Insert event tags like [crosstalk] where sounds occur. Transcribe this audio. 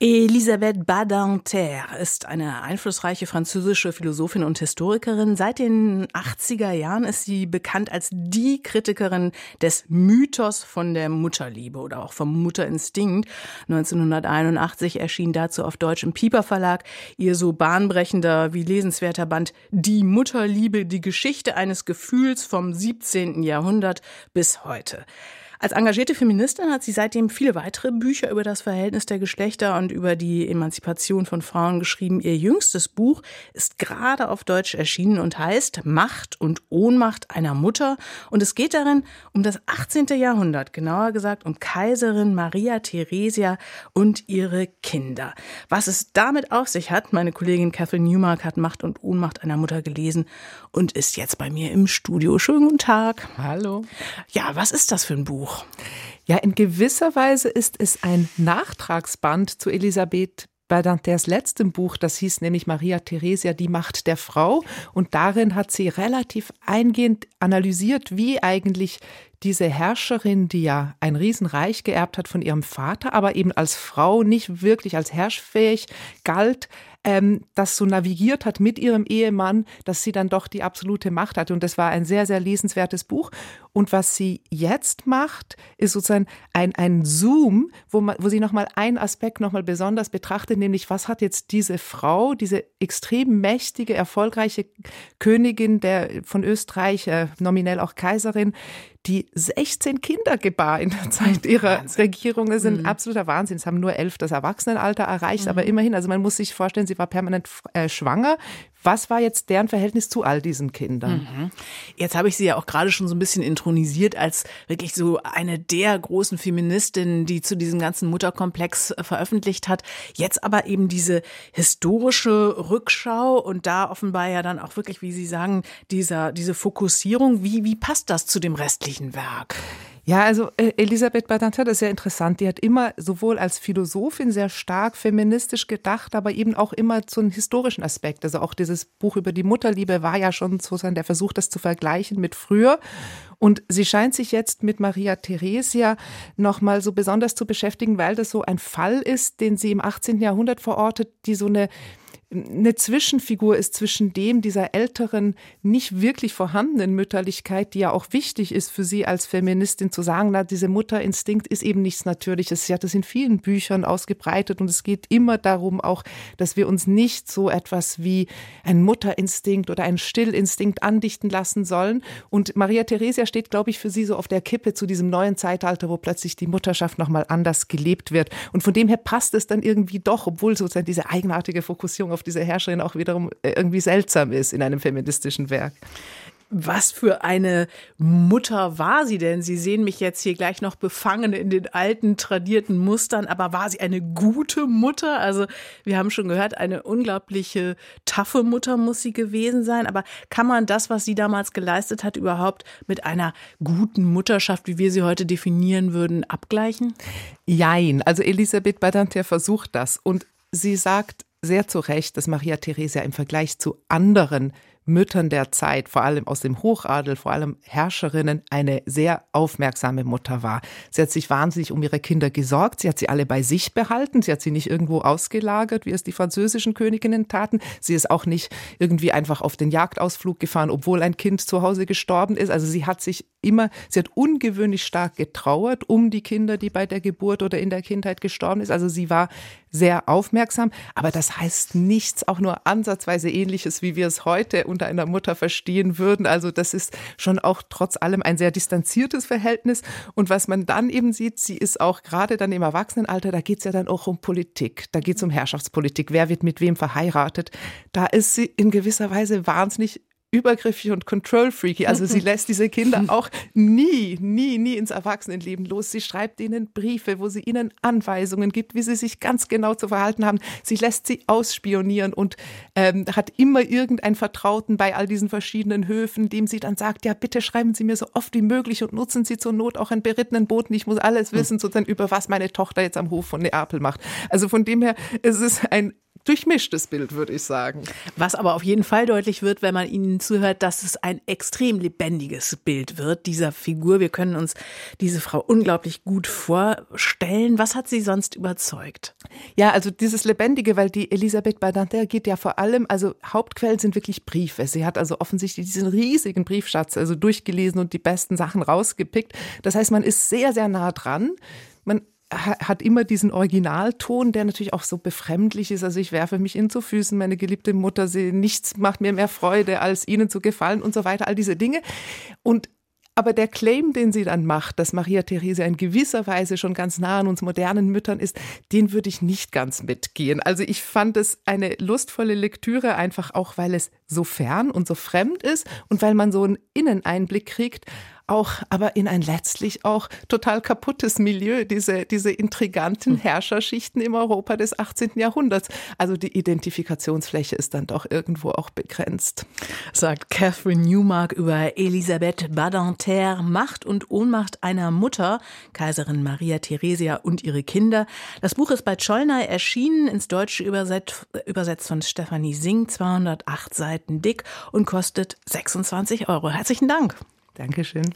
Elisabeth Badinter ist eine einflussreiche französische Philosophin und Historikerin. Seit den 80er Jahren ist sie bekannt als die Kritikerin des Mythos von der Mutterliebe oder auch vom Mutterinstinkt. 1981 erschien dazu auf Deutsch im Pieper Verlag ihr so bahnbrechender wie lesenswerter Band Die Mutterliebe, die Geschichte eines Gefühls vom 17. Jahrhundert bis heute. Als engagierte Feministin hat sie seitdem viele weitere Bücher über das Verhältnis der Geschlechter und über die Emanzipation von Frauen geschrieben. Ihr jüngstes Buch ist gerade auf Deutsch erschienen und heißt Macht und Ohnmacht einer Mutter. Und es geht darin um das 18. Jahrhundert, genauer gesagt um Kaiserin Maria Theresia und ihre Kinder. Was es damit auf sich hat, meine Kollegin Catherine Newmark hat Macht und Ohnmacht einer Mutter gelesen und ist jetzt bei mir im Studio. Schönen guten Tag. Hallo. Ja, was ist das für ein Buch? Buch? Ja, in gewisser Weise ist es ein Nachtragsband zu Elisabeth Badinters letztem Buch, das hieß nämlich Maria Theresia, die Macht der Frau. Und darin hat sie relativ eingehend analysiert, wie eigentlich diese Herrscherin, die ja ein Riesenreich geerbt hat von ihrem Vater, aber eben als Frau nicht wirklich als herrschfähig galt, ähm, das so navigiert hat mit ihrem Ehemann, dass sie dann doch die absolute Macht hatte. Und das war ein sehr, sehr lesenswertes Buch. Und was sie jetzt macht, ist sozusagen ein, ein Zoom, wo, man, wo sie nochmal einen Aspekt nochmal besonders betrachtet, nämlich was hat jetzt diese Frau, diese extrem mächtige, erfolgreiche Königin der, von Österreich, äh, nominell auch Kaiserin, die 16 Kinder gebar in der Zeit ihrer Wahnsinn. Regierung. Das ist ein mhm. absoluter Wahnsinn. Es haben nur elf das Erwachsenenalter erreicht, mhm. aber immerhin, also man muss sich vorstellen, sie war permanent äh, schwanger. Was war jetzt deren Verhältnis zu all diesen Kindern? Mhm. Jetzt habe ich sie ja auch gerade schon so ein bisschen intronisiert als wirklich so eine der großen Feministinnen, die zu diesem ganzen Mutterkomplex äh, veröffentlicht hat. Jetzt aber eben diese historische Rückschau und da offenbar ja dann auch wirklich, wie Sie sagen, dieser, diese Fokussierung. Wie, wie passt das zu dem restlichen Werk? Ja, also äh, Elisabeth Badinter, das ist sehr interessant. Die hat immer sowohl als Philosophin sehr stark feministisch gedacht, aber eben auch immer zu einem historischen Aspekt. Also auch dieses Buch über die Mutterliebe war ja schon sozusagen der Versuch, das zu vergleichen mit früher. Und sie scheint sich jetzt mit Maria Theresia nochmal so besonders zu beschäftigen, weil das so ein Fall ist, den sie im 18. Jahrhundert verortet, die so eine eine Zwischenfigur ist zwischen dem dieser älteren, nicht wirklich vorhandenen Mütterlichkeit, die ja auch wichtig ist für sie als Feministin zu sagen, na, diese Mutterinstinkt ist eben nichts Natürliches. Sie hat das in vielen Büchern ausgebreitet und es geht immer darum auch, dass wir uns nicht so etwas wie ein Mutterinstinkt oder ein Stillinstinkt andichten lassen sollen. Und Maria Theresia steht, glaube ich, für sie so auf der Kippe zu diesem neuen Zeitalter, wo plötzlich die Mutterschaft nochmal anders gelebt wird. Und von dem her passt es dann irgendwie doch, obwohl sozusagen diese eigenartige Fokussierung auf diese Herrscherin auch wiederum äh, irgendwie seltsam ist in einem feministischen Werk. Was für eine Mutter war sie denn? Sie sehen mich jetzt hier gleich noch befangen in den alten, tradierten Mustern, aber war sie eine gute Mutter? Also, wir haben schon gehört, eine unglaubliche, taffe Mutter muss sie gewesen sein. Aber kann man das, was sie damals geleistet hat, überhaupt mit einer guten Mutterschaft, wie wir sie heute definieren würden, abgleichen? Jein. Also, Elisabeth Badinter versucht das. Und sie sagt, sehr zu Recht, dass Maria Theresia im Vergleich zu anderen Müttern der Zeit, vor allem aus dem Hochadel, vor allem Herrscherinnen, eine sehr aufmerksame Mutter war. Sie hat sich wahnsinnig um ihre Kinder gesorgt. Sie hat sie alle bei sich behalten. Sie hat sie nicht irgendwo ausgelagert, wie es die französischen Königinnen taten. Sie ist auch nicht irgendwie einfach auf den Jagdausflug gefahren, obwohl ein Kind zu Hause gestorben ist. Also sie hat sich immer, sie hat ungewöhnlich stark getrauert um die Kinder, die bei der Geburt oder in der Kindheit gestorben ist. Also sie war sehr aufmerksam. Aber das heißt nichts, auch nur ansatzweise ähnliches, wie wir es heute unter einer Mutter verstehen würden. Also das ist schon auch trotz allem ein sehr distanziertes Verhältnis. Und was man dann eben sieht, sie ist auch gerade dann im Erwachsenenalter, da geht es ja dann auch um Politik, da geht es um Herrschaftspolitik, wer wird mit wem verheiratet. Da ist sie in gewisser Weise wahnsinnig übergriffig und control-freaky. Also sie [laughs] lässt diese Kinder auch nie, nie, nie ins Erwachsenenleben los. Sie schreibt ihnen Briefe, wo sie ihnen Anweisungen gibt, wie sie sich ganz genau zu verhalten haben. Sie lässt sie ausspionieren und ähm, hat immer irgendeinen Vertrauten bei all diesen verschiedenen Höfen, dem sie dann sagt, ja, bitte schreiben Sie mir so oft wie möglich und nutzen Sie zur Not auch einen berittenen Boten. Ich muss alles wissen, sozusagen über was meine Tochter jetzt am Hof von Neapel macht. Also von dem her, es ist ein durchmischtes Bild, würde ich sagen. Was aber auf jeden Fall deutlich wird, wenn man Ihnen zuhört, dass es ein extrem lebendiges Bild wird dieser Figur. Wir können uns diese Frau unglaublich gut vorstellen. Was hat Sie sonst überzeugt? Ja, also dieses Lebendige, weil die Elisabeth Badinter geht ja vor allem, also Hauptquellen sind wirklich Briefe. Sie hat also offensichtlich diesen riesigen Briefschatz also durchgelesen und die besten Sachen rausgepickt. Das heißt, man ist sehr, sehr nah dran. Man hat immer diesen Originalton, der natürlich auch so befremdlich ist. Also ich werfe mich ihnen zu Füßen, meine geliebte Mutter, sie, nichts macht mir mehr Freude, als ihnen zu gefallen und so weiter, all diese Dinge. Und aber der Claim, den sie dann macht, dass Maria Therese in gewisser Weise schon ganz nah an uns modernen Müttern ist, den würde ich nicht ganz mitgehen. Also ich fand es eine lustvolle Lektüre, einfach auch, weil es so fern und so fremd ist und weil man so einen Inneneinblick kriegt auch, aber in ein letztlich auch total kaputtes Milieu, diese, diese intriganten hm. Herrscherschichten im Europa des 18. Jahrhunderts. Also die Identifikationsfläche ist dann doch irgendwo auch begrenzt. Sagt Catherine Newmark über Elisabeth Badinter, Macht und Ohnmacht einer Mutter, Kaiserin Maria Theresia und ihre Kinder. Das Buch ist bei Schollner erschienen, ins Deutsche übersetzt, übersetzt von Stefanie Sing, 208 Seiten dick und kostet 26 Euro. Herzlichen Dank. Dankeschön.